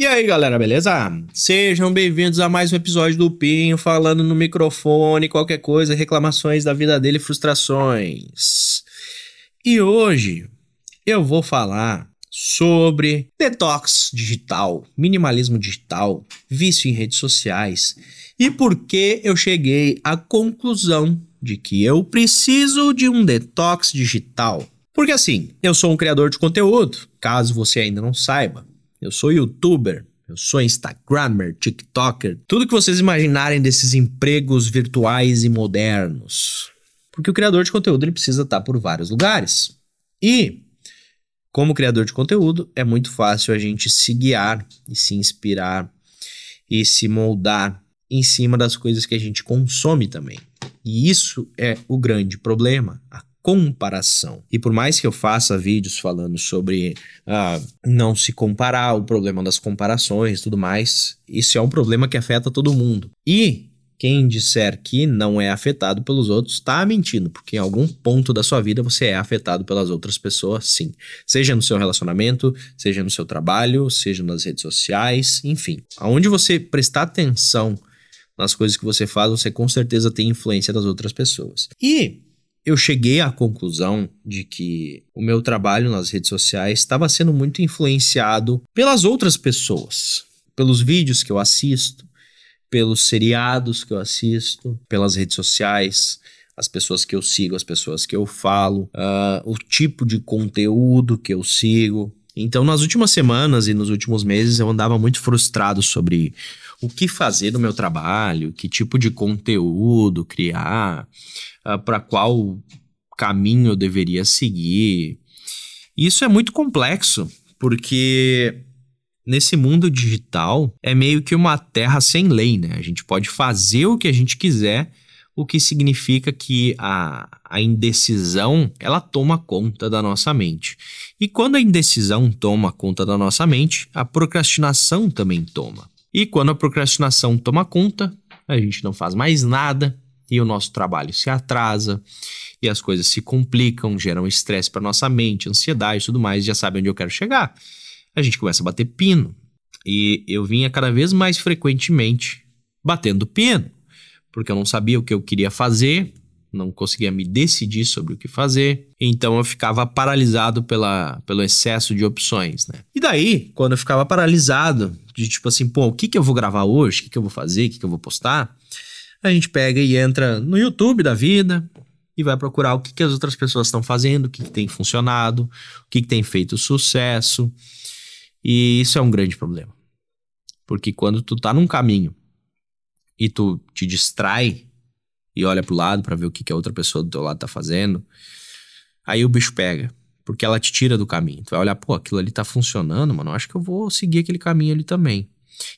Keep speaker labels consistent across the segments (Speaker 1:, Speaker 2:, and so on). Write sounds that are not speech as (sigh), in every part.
Speaker 1: E aí, galera, beleza? Sejam bem-vindos a mais um episódio do Pinho falando no microfone, qualquer coisa, reclamações da vida dele, frustrações. E hoje eu vou falar sobre detox digital, minimalismo digital, vício em redes sociais e por que eu cheguei à conclusão de que eu preciso de um detox digital. Porque assim, eu sou um criador de conteúdo, caso você ainda não saiba. Eu sou youtuber, eu sou instagrammer, tiktoker, tudo que vocês imaginarem desses empregos virtuais e modernos. Porque o criador de conteúdo ele precisa estar por vários lugares. E como criador de conteúdo, é muito fácil a gente se guiar e se inspirar e se moldar em cima das coisas que a gente consome também. E isso é o grande problema, a comparação. E por mais que eu faça vídeos falando sobre ah, não se comparar, o problema das comparações e tudo mais, isso é um problema que afeta todo mundo. E quem disser que não é afetado pelos outros está mentindo, porque em algum ponto da sua vida você é afetado pelas outras pessoas, sim. Seja no seu relacionamento, seja no seu trabalho, seja nas redes sociais, enfim. Aonde você prestar atenção nas coisas que você faz, você com certeza tem influência das outras pessoas. E eu cheguei à conclusão de que o meu trabalho nas redes sociais estava sendo muito influenciado pelas outras pessoas, pelos vídeos que eu assisto, pelos seriados que eu assisto, pelas redes sociais, as pessoas que eu sigo, as pessoas que eu falo, uh, o tipo de conteúdo que eu sigo. Então, nas últimas semanas e nos últimos meses, eu andava muito frustrado sobre o que fazer no meu trabalho, que tipo de conteúdo criar, uh, ah, para qual caminho eu deveria seguir. Isso é muito complexo, porque nesse mundo digital é meio que uma terra sem lei, né? A gente pode fazer o que a gente quiser, o que significa que a, a indecisão ela toma conta da nossa mente. E quando a indecisão toma conta da nossa mente, a procrastinação também toma. E quando a procrastinação toma conta, a gente não faz mais nada e o nosso trabalho se atrasa e as coisas se complicam, geram estresse para nossa mente, ansiedade e tudo mais, já sabe onde eu quero chegar a gente começa a bater pino. E eu vinha cada vez mais frequentemente batendo pino, porque eu não sabia o que eu queria fazer, não conseguia me decidir sobre o que fazer, então eu ficava paralisado pela, pelo excesso de opções, né? E daí, quando eu ficava paralisado, de tipo assim, pô, o que, que eu vou gravar hoje? O que, que eu vou fazer? O que, que eu vou postar? A gente pega e entra no YouTube da vida e vai procurar o que, que as outras pessoas estão fazendo, o que, que tem funcionado, o que, que tem feito sucesso. E isso é um grande problema. Porque quando tu tá num caminho e tu te distrai e olha pro lado para ver o que, que a outra pessoa do teu lado tá fazendo, aí o bicho pega. Porque ela te tira do caminho. Tu vai olhar, pô, aquilo ali tá funcionando, mano. Acho que eu vou seguir aquele caminho ali também.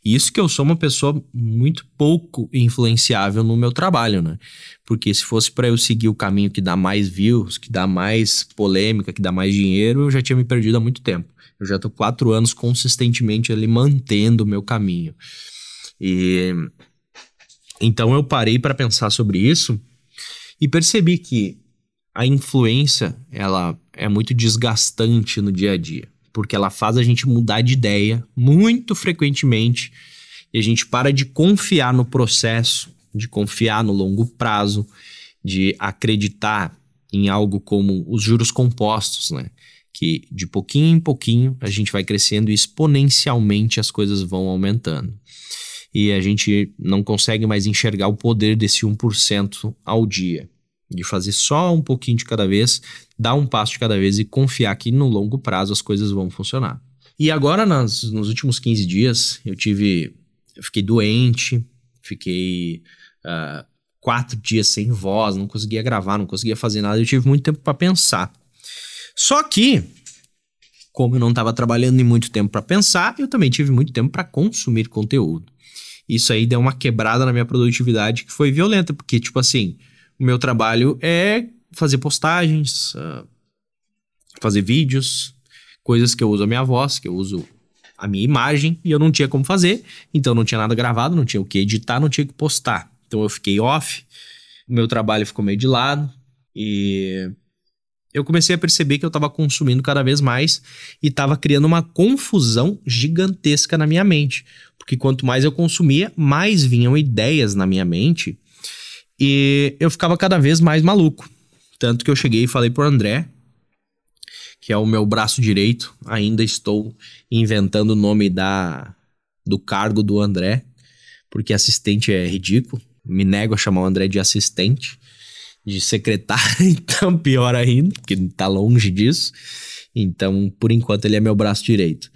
Speaker 1: E isso que eu sou uma pessoa muito pouco influenciável no meu trabalho, né? Porque se fosse para eu seguir o caminho que dá mais views, que dá mais polêmica, que dá mais dinheiro, eu já tinha me perdido há muito tempo. Eu já tô quatro anos consistentemente ali mantendo o meu caminho. E então eu parei para pensar sobre isso e percebi que a influência ela é muito desgastante no dia a dia, porque ela faz a gente mudar de ideia muito frequentemente e a gente para de confiar no processo, de confiar no longo prazo, de acreditar em algo como os juros compostos, né? que de pouquinho em pouquinho a gente vai crescendo e exponencialmente as coisas vão aumentando. E a gente não consegue mais enxergar o poder desse 1% ao dia. De fazer só um pouquinho de cada vez, dar um passo de cada vez e confiar que no longo prazo as coisas vão funcionar. E agora, nas, nos últimos 15 dias, eu tive. Eu fiquei doente, fiquei uh, quatro dias sem voz, não conseguia gravar, não conseguia fazer nada. Eu tive muito tempo para pensar. Só que, como eu não estava trabalhando em muito tempo para pensar, eu também tive muito tempo para consumir conteúdo. Isso aí deu uma quebrada na minha produtividade que foi violenta, porque, tipo assim, o meu trabalho é fazer postagens, uh, fazer vídeos, coisas que eu uso a minha voz, que eu uso a minha imagem, e eu não tinha como fazer, então não tinha nada gravado, não tinha o que editar, não tinha o que postar. Então eu fiquei off, o meu trabalho ficou meio de lado, e eu comecei a perceber que eu estava consumindo cada vez mais e estava criando uma confusão gigantesca na minha mente. Porque quanto mais eu consumia, mais vinham ideias na minha mente e eu ficava cada vez mais maluco. Tanto que eu cheguei e falei pro André, que é o meu braço direito, ainda estou inventando o nome da do cargo do André, porque assistente é ridículo. Me nego a chamar o André de assistente de secretário, (laughs) então pior ainda, porque tá longe disso. Então, por enquanto, ele é meu braço direito.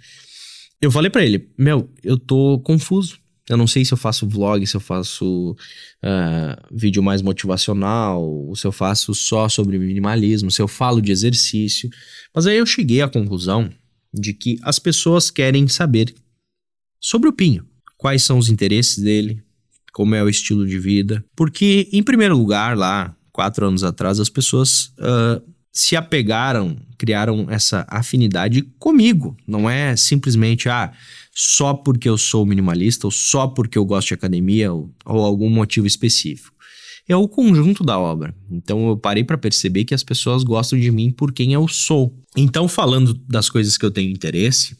Speaker 1: Eu falei para ele, meu, eu tô confuso. Eu não sei se eu faço vlog, se eu faço uh, vídeo mais motivacional, se eu faço só sobre minimalismo, se eu falo de exercício. Mas aí eu cheguei à conclusão de que as pessoas querem saber sobre o Pinho. Quais são os interesses dele, como é o estilo de vida. Porque, em primeiro lugar, lá, quatro anos atrás, as pessoas uh, se apegaram, criaram essa afinidade comigo. Não é simplesmente, ah, só porque eu sou minimalista, ou só porque eu gosto de academia, ou, ou algum motivo específico. É o conjunto da obra. Então eu parei para perceber que as pessoas gostam de mim por quem eu sou. Então, falando das coisas que eu tenho interesse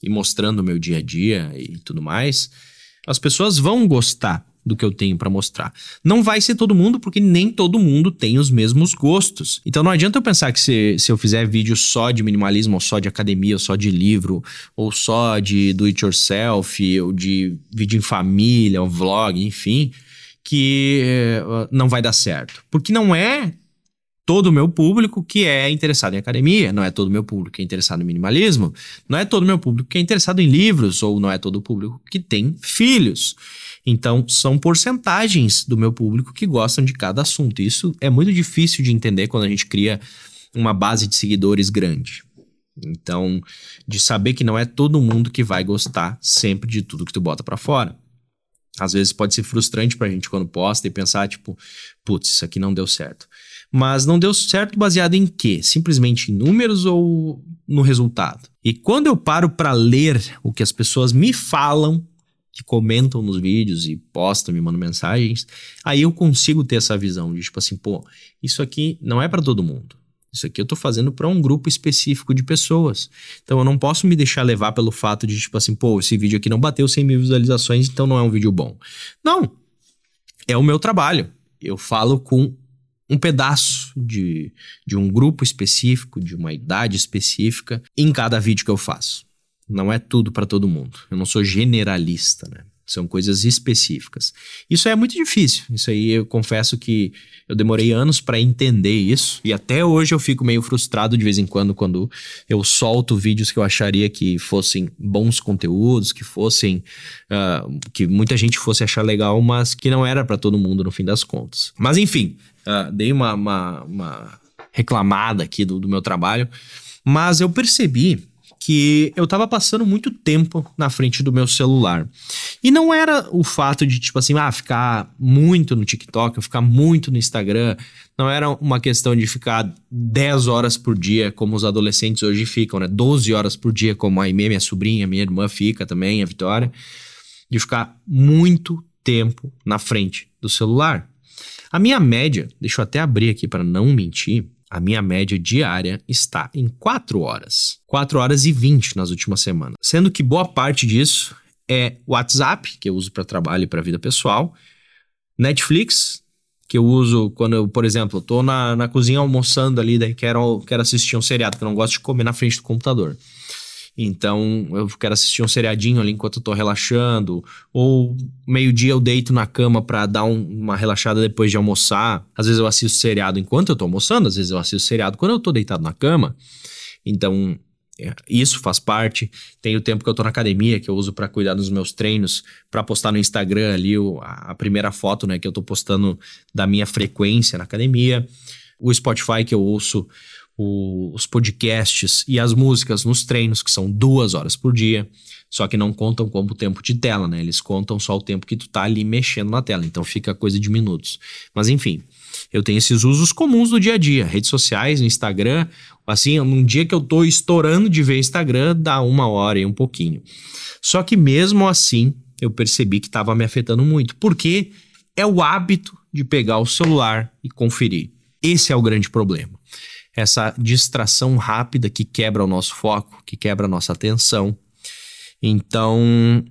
Speaker 1: e mostrando o meu dia a dia e tudo mais, as pessoas vão gostar do que eu tenho para mostrar. Não vai ser todo mundo, porque nem todo mundo tem os mesmos gostos. Então não adianta eu pensar que se, se eu fizer vídeo só de minimalismo, ou só de academia, ou só de livro, ou só de do it yourself, ou de vídeo em família, ou vlog, enfim, que uh, não vai dar certo. Porque não é todo o meu público que é interessado em academia, não é todo o meu público que é interessado em minimalismo, não é todo o meu público que é interessado em livros, ou não é todo o público que tem filhos. Então, são porcentagens do meu público que gostam de cada assunto. Isso é muito difícil de entender quando a gente cria uma base de seguidores grande. Então, de saber que não é todo mundo que vai gostar sempre de tudo que tu bota para fora. Às vezes pode ser frustrante pra gente quando posta e pensar, tipo, putz, isso aqui não deu certo. Mas não deu certo baseado em quê? Simplesmente em números ou no resultado? E quando eu paro para ler o que as pessoas me falam que comentam nos vídeos e postam, me mandam mensagens, aí eu consigo ter essa visão de tipo assim, pô, isso aqui não é para todo mundo. Isso aqui eu tô fazendo para um grupo específico de pessoas. Então eu não posso me deixar levar pelo fato de tipo assim, pô, esse vídeo aqui não bateu 100 mil visualizações, então não é um vídeo bom. Não. É o meu trabalho. Eu falo com um pedaço de, de um grupo específico, de uma idade específica, em cada vídeo que eu faço. Não é tudo para todo mundo. Eu não sou generalista, né? São coisas específicas. Isso é muito difícil. Isso aí eu confesso que eu demorei anos para entender isso. E até hoje eu fico meio frustrado de vez em quando quando eu solto vídeos que eu acharia que fossem bons conteúdos, que fossem. Uh, que muita gente fosse achar legal, mas que não era para todo mundo no fim das contas. Mas enfim, uh, dei uma, uma, uma reclamada aqui do, do meu trabalho. Mas eu percebi que eu tava passando muito tempo na frente do meu celular. E não era o fato de, tipo assim, ah, ficar muito no TikTok, ficar muito no Instagram. Não era uma questão de ficar 10 horas por dia, como os adolescentes hoje ficam, né? 12 horas por dia, como a Aimee, minha sobrinha, minha irmã fica também, a Vitória. De ficar muito tempo na frente do celular. A minha média, deixa eu até abrir aqui para não mentir, a minha média diária está em 4 horas. 4 horas e 20 nas últimas semanas. Sendo que boa parte disso é WhatsApp, que eu uso para trabalho e para vida pessoal, Netflix, que eu uso quando eu, por exemplo, estou na, na cozinha almoçando ali, daí quero, quero assistir um seriado, que eu não gosto de comer na frente do computador. Então, eu quero assistir um seriadinho ali enquanto eu tô relaxando. Ou meio-dia eu deito na cama para dar um, uma relaxada depois de almoçar. Às vezes eu assisto seriado enquanto eu tô almoçando, às vezes eu assisto seriado quando eu tô deitado na cama. Então, é, isso faz parte. Tem o tempo que eu tô na academia, que eu uso para cuidar dos meus treinos, para postar no Instagram ali a primeira foto, né, que eu tô postando da minha frequência na academia. O Spotify que eu ouço o, os podcasts e as músicas nos treinos, que são duas horas por dia. Só que não contam como tempo de tela, né? Eles contam só o tempo que tu tá ali mexendo na tela. Então fica coisa de minutos. Mas enfim, eu tenho esses usos comuns do dia a dia. Redes sociais, Instagram. Assim, num dia que eu tô estourando de ver Instagram, dá uma hora e um pouquinho. Só que mesmo assim, eu percebi que estava me afetando muito. Porque é o hábito de pegar o celular e conferir. Esse é o grande problema essa distração rápida que quebra o nosso foco, que quebra a nossa atenção. Então,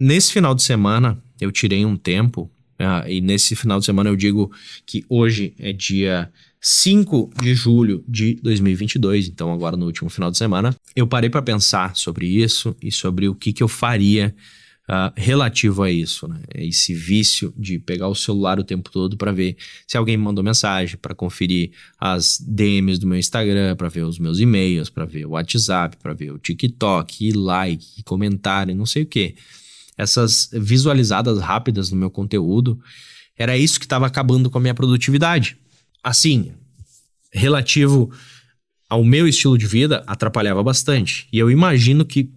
Speaker 1: nesse final de semana, eu tirei um tempo, uh, e nesse final de semana eu digo que hoje é dia 5 de julho de 2022, então agora no último final de semana, eu parei para pensar sobre isso e sobre o que, que eu faria uh, relativo a isso, né? Esse vício de pegar o celular o tempo todo para ver se alguém me mandou mensagem, para conferir as DMs do meu Instagram, para ver os meus e-mails, para ver o WhatsApp, para ver o TikTok, e like, e comentário, não sei o que. Essas visualizadas rápidas no meu conteúdo, era isso que estava acabando com a minha produtividade assim, relativo ao meu estilo de vida, atrapalhava bastante. E eu imagino que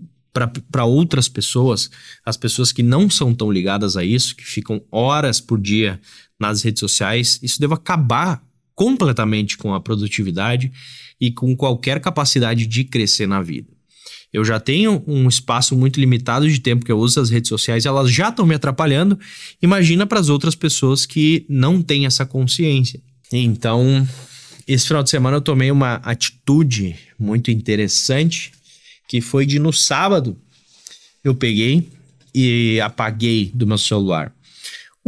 Speaker 1: para outras pessoas, as pessoas que não são tão ligadas a isso, que ficam horas por dia nas redes sociais, isso deve acabar completamente com a produtividade e com qualquer capacidade de crescer na vida. Eu já tenho um espaço muito limitado de tempo que eu uso as redes sociais, elas já estão me atrapalhando. Imagina para as outras pessoas que não têm essa consciência. Então, esse final de semana eu tomei uma atitude muito interessante, que foi de no sábado eu peguei e apaguei do meu celular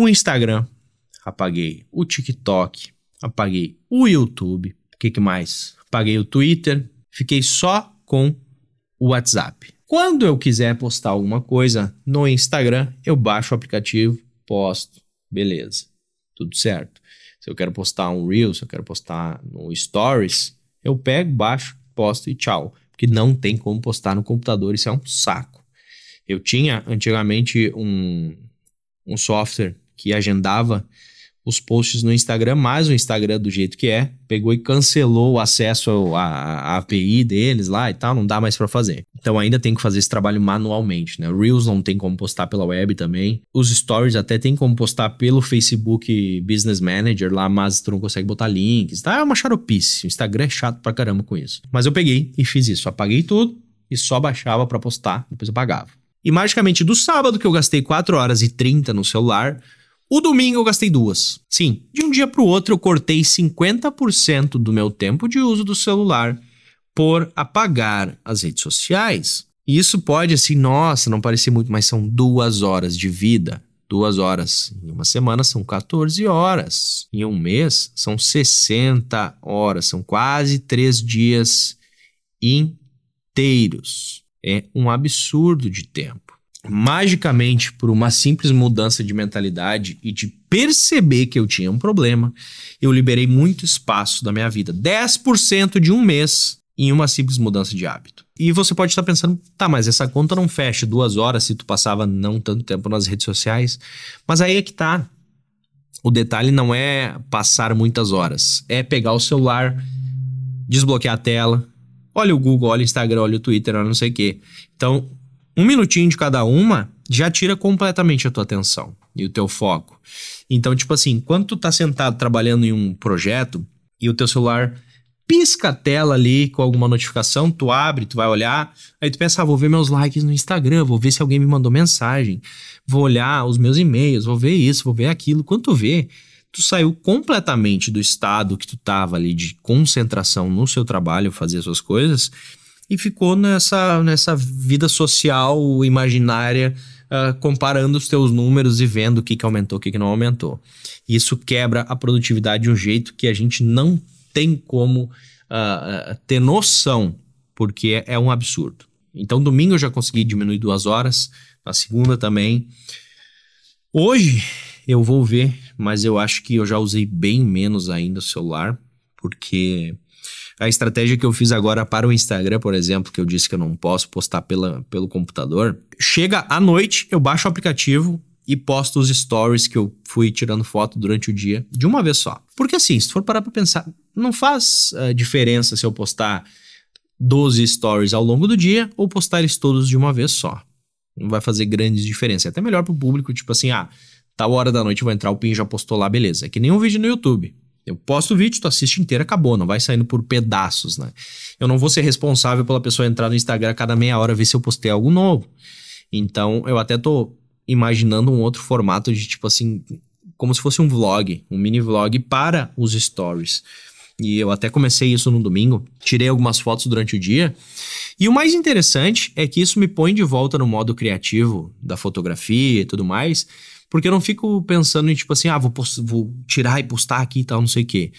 Speaker 1: o Instagram, apaguei o TikTok, apaguei o YouTube, o que, que mais? Apaguei o Twitter, fiquei só com o WhatsApp. Quando eu quiser postar alguma coisa no Instagram, eu baixo o aplicativo, posto, beleza, tudo certo. Se eu quero postar um Reel, se eu quero postar no Stories, eu pego, baixo, posto e tchau. Porque não tem como postar no computador, isso é um saco. Eu tinha antigamente um, um software que agendava os posts no Instagram, mas o Instagram do jeito que é, pegou e cancelou o acesso à, API deles lá e tal, não dá mais para fazer. Então ainda tem que fazer esse trabalho manualmente, né? Reels não tem como postar pela web também. Os Stories até tem como postar pelo Facebook Business Manager lá, mas tu não consegue botar links, tá? É uma xaropice. O Instagram é chato pra caramba com isso. Mas eu peguei e fiz isso, apaguei tudo e só baixava para postar, depois eu pagava. E magicamente do sábado que eu gastei 4 horas e 30 no celular, o domingo eu gastei duas. Sim, de um dia para o outro eu cortei 50% do meu tempo de uso do celular por apagar as redes sociais. E isso pode, assim, nossa, não parecer muito, mas são duas horas de vida. Duas horas. Em uma semana são 14 horas. Em um mês são 60 horas. São quase três dias inteiros. É um absurdo de tempo magicamente por uma simples mudança de mentalidade e de perceber que eu tinha um problema, eu liberei muito espaço da minha vida, 10% de um mês em uma simples mudança de hábito. E você pode estar pensando, tá, mas essa conta não fecha duas horas se tu passava não tanto tempo nas redes sociais. Mas aí é que tá. O detalhe não é passar muitas horas, é pegar o celular, desbloquear a tela, olha o Google, olha o Instagram, olha o Twitter, olha não sei o quê. Então, um minutinho de cada uma já tira completamente a tua atenção e o teu foco. Então, tipo assim, enquanto tu tá sentado trabalhando em um projeto e o teu celular pisca a tela ali com alguma notificação, tu abre, tu vai olhar, aí tu pensa, ah, vou ver meus likes no Instagram, vou ver se alguém me mandou mensagem, vou olhar os meus e-mails, vou ver isso, vou ver aquilo. Quando tu vê, tu saiu completamente do estado que tu tava ali de concentração no seu trabalho, fazer as suas coisas, e ficou nessa, nessa vida social imaginária, uh, comparando os teus números e vendo o que, que aumentou, o que, que não aumentou. Isso quebra a produtividade de um jeito que a gente não tem como uh, ter noção, porque é, é um absurdo. Então, domingo eu já consegui diminuir duas horas, na segunda também. Hoje eu vou ver, mas eu acho que eu já usei bem menos ainda o celular, porque a estratégia que eu fiz agora para o Instagram, por exemplo, que eu disse que eu não posso postar pela, pelo computador, chega à noite, eu baixo o aplicativo e posto os stories que eu fui tirando foto durante o dia de uma vez só. Porque assim, se for parar para pensar, não faz uh, diferença se eu postar 12 stories ao longo do dia ou postar eles todos de uma vez só. Não vai fazer grandes diferenças. É até melhor pro público, tipo assim, ah, tal hora da noite vou entrar, o PIN já postou lá, beleza. É que nem um vídeo no YouTube. Eu posto o vídeo, tu assiste inteiro, acabou, não vai saindo por pedaços, né? Eu não vou ser responsável pela pessoa entrar no Instagram a cada meia hora ver se eu postei algo novo. Então, eu até tô imaginando um outro formato de tipo assim, como se fosse um vlog, um mini vlog para os stories. e eu até comecei isso no domingo, tirei algumas fotos durante o dia. E o mais interessante é que isso me põe de volta no modo criativo da fotografia e tudo mais, porque eu não fico pensando em tipo assim, ah, vou, vou tirar e postar aqui e tal, não sei o quê.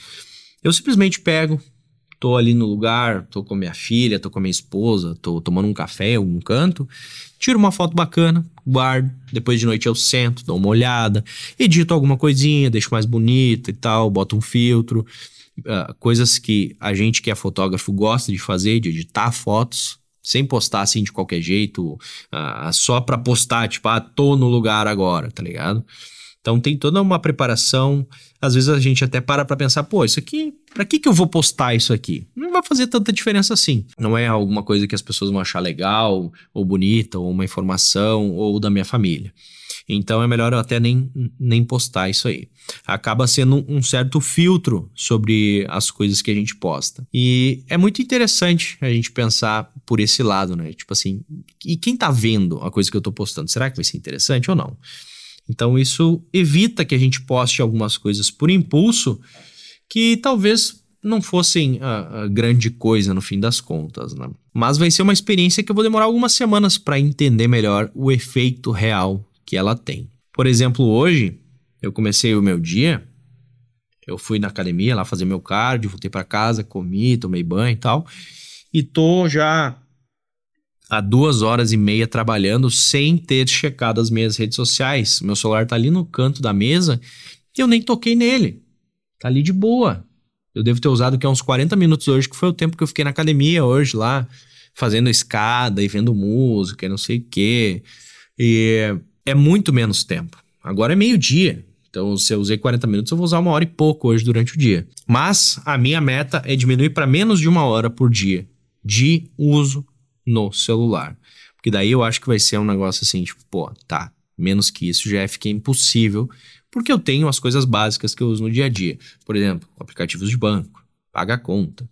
Speaker 1: Eu simplesmente pego, tô ali no lugar, tô com minha filha, tô com a minha esposa, tô tomando um café em algum canto, tiro uma foto bacana, guardo, depois de noite eu sento, dou uma olhada, edito alguma coisinha, deixo mais bonita e tal, boto um filtro. Uh, coisas que a gente que é fotógrafo gosta de fazer, de editar fotos, sem postar assim de qualquer jeito, uh, só pra postar, tipo, ah, tô no lugar agora, tá ligado? Então tem toda uma preparação. Às vezes a gente até para pra pensar, pô, isso aqui, pra que que eu vou postar isso aqui? Não vai fazer tanta diferença assim. Não é alguma coisa que as pessoas vão achar legal, ou bonita, ou uma informação, ou da minha família. Então é melhor eu até nem, nem postar isso aí. Acaba sendo um certo filtro sobre as coisas que a gente posta. E é muito interessante a gente pensar por esse lado, né? Tipo assim, e quem tá vendo a coisa que eu tô postando? Será que vai ser interessante ou não? Então isso evita que a gente poste algumas coisas por impulso que talvez não fossem a, a, grande coisa no fim das contas, né? Mas vai ser uma experiência que eu vou demorar algumas semanas para entender melhor o efeito real que ela tem. Por exemplo, hoje eu comecei o meu dia, eu fui na academia lá fazer meu cardio, voltei para casa, comi, tomei banho e tal, e tô já há duas horas e meia trabalhando sem ter checado as minhas redes sociais. Meu celular tá ali no canto da mesa e eu nem toquei nele. Tá ali de boa. Eu devo ter usado que uns 40 minutos hoje, que foi o tempo que eu fiquei na academia hoje lá, fazendo escada e vendo música e não sei o quê. E é muito menos tempo. Agora é meio-dia. Então, se eu usei 40 minutos, eu vou usar uma hora e pouco hoje durante o dia. Mas a minha meta é diminuir para menos de uma hora por dia de uso no celular. Porque daí eu acho que vai ser um negócio assim, tipo, pô, tá, menos que isso já é fica impossível, porque eu tenho as coisas básicas que eu uso no dia a dia. Por exemplo, aplicativos de banco, pagar conta,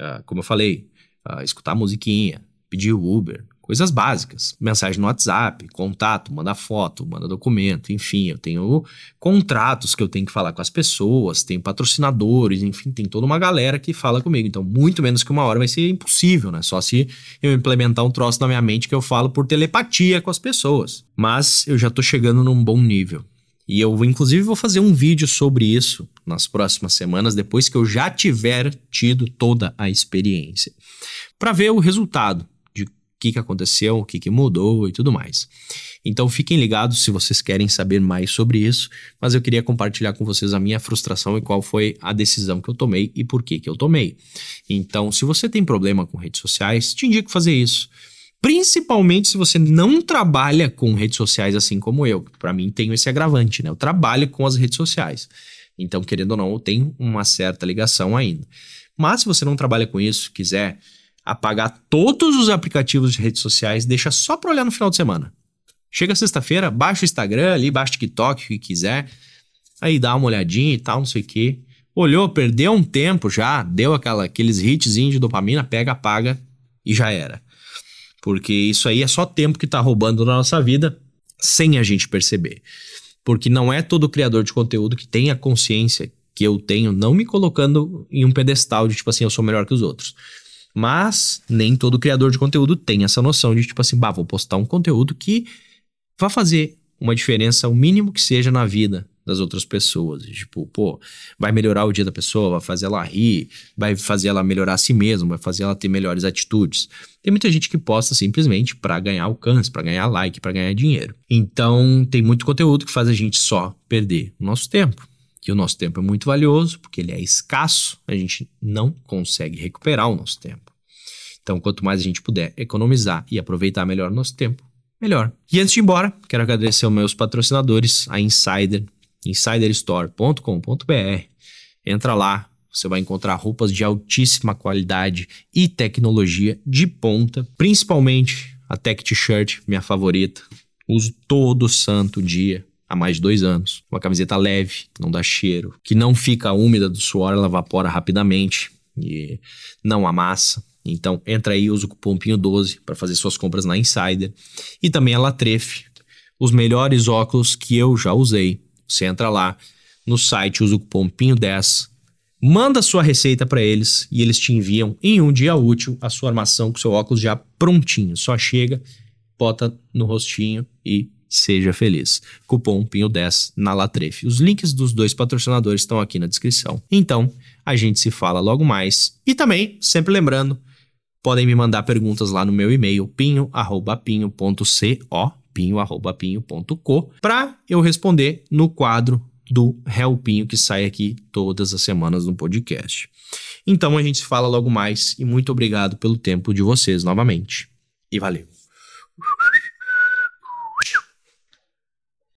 Speaker 1: uh, como eu falei, uh, escutar musiquinha, pedir Uber, coisas básicas. Mensagem no WhatsApp, contato, manda foto, manda documento, enfim, eu tenho contratos que eu tenho que falar com as pessoas, tenho patrocinadores, enfim, tem toda uma galera que fala comigo. Então, muito menos que uma hora vai ser impossível, né? Só se eu implementar um troço na minha mente que eu falo por telepatia com as pessoas. Mas eu já tô chegando num bom nível. E eu, inclusive, vou fazer um vídeo sobre isso nas próximas semanas, depois que eu já tiver tido toda a experiência, para ver o resultado que, que aconteceu, o que, que mudou e tudo mais. Então fiquem ligados se vocês querem saber mais sobre isso, mas eu queria compartilhar com vocês a minha frustração e qual foi a decisão que eu tomei e por que, que eu tomei. Então, se você tem problema com redes sociais, te indico fazer isso. Principalmente se você não trabalha com redes sociais assim como eu. Para mim, tenho esse agravante, né? Eu trabalho com as redes sociais. Então, querendo ou não, eu tenho uma certa ligação ainda. Mas se você não trabalha com isso, quiser apagar todos os aplicativos de redes sociais, deixa só para olhar no final de semana. Chega sexta-feira, baixa o Instagram ali, baixa o TikTok, o que quiser, aí dá uma olhadinha e tal, não sei o quê. Olhou, perdeu um tempo já, deu aquela, aqueles hitzinhos de dopamina, pega, apaga e já era. Porque isso aí é só tempo que tá roubando na nossa vida sem a gente perceber. Porque não é todo criador de conteúdo que tem a consciência que eu tenho, não me colocando em um pedestal de tipo assim, eu sou melhor que os outros. Mas nem todo criador de conteúdo tem essa noção de tipo assim, bah, vou postar um conteúdo que vai fazer uma diferença, o mínimo que seja na vida das outras pessoas. Tipo, pô, vai melhorar o dia da pessoa, vai fazer ela rir, vai fazer ela melhorar a si mesma, vai fazer ela ter melhores atitudes. Tem muita gente que posta simplesmente para ganhar alcance, para ganhar like, para ganhar dinheiro. Então, tem muito conteúdo que faz a gente só perder o nosso tempo que o nosso tempo é muito valioso, porque ele é escasso, a gente não consegue recuperar o nosso tempo. Então, quanto mais a gente puder economizar e aproveitar melhor o nosso tempo, melhor. E antes de ir embora, quero agradecer aos meus patrocinadores, a Insider, insiderstore.com.br. Entra lá, você vai encontrar roupas de altíssima qualidade e tecnologia de ponta, principalmente a Tech T-shirt, minha favorita. Uso todo santo dia há mais de dois anos. Uma camiseta leve, que não dá cheiro, que não fica úmida do suor, ela evapora rapidamente e não amassa. Então entra aí, usa o cupom PINHO12 para fazer suas compras na Insider. E também a Latrefe, os melhores óculos que eu já usei. Você entra lá no site, usa o cupom PINHO10, Manda sua receita para eles e eles te enviam em um dia útil a sua armação com seu óculos já prontinho. Só chega, bota no rostinho e seja feliz. Cupom PINHO10 na Latrefe. Os links dos dois patrocinadores estão aqui na descrição. Então, a gente se fala logo mais. E também, sempre lembrando, podem me mandar perguntas lá no meu e-mail pinho@pinho.co, pinho@pinho.co, para eu responder no quadro do Pinho que sai aqui todas as semanas no podcast. Então a gente se fala logo mais e muito obrigado pelo tempo de vocês novamente. E valeu.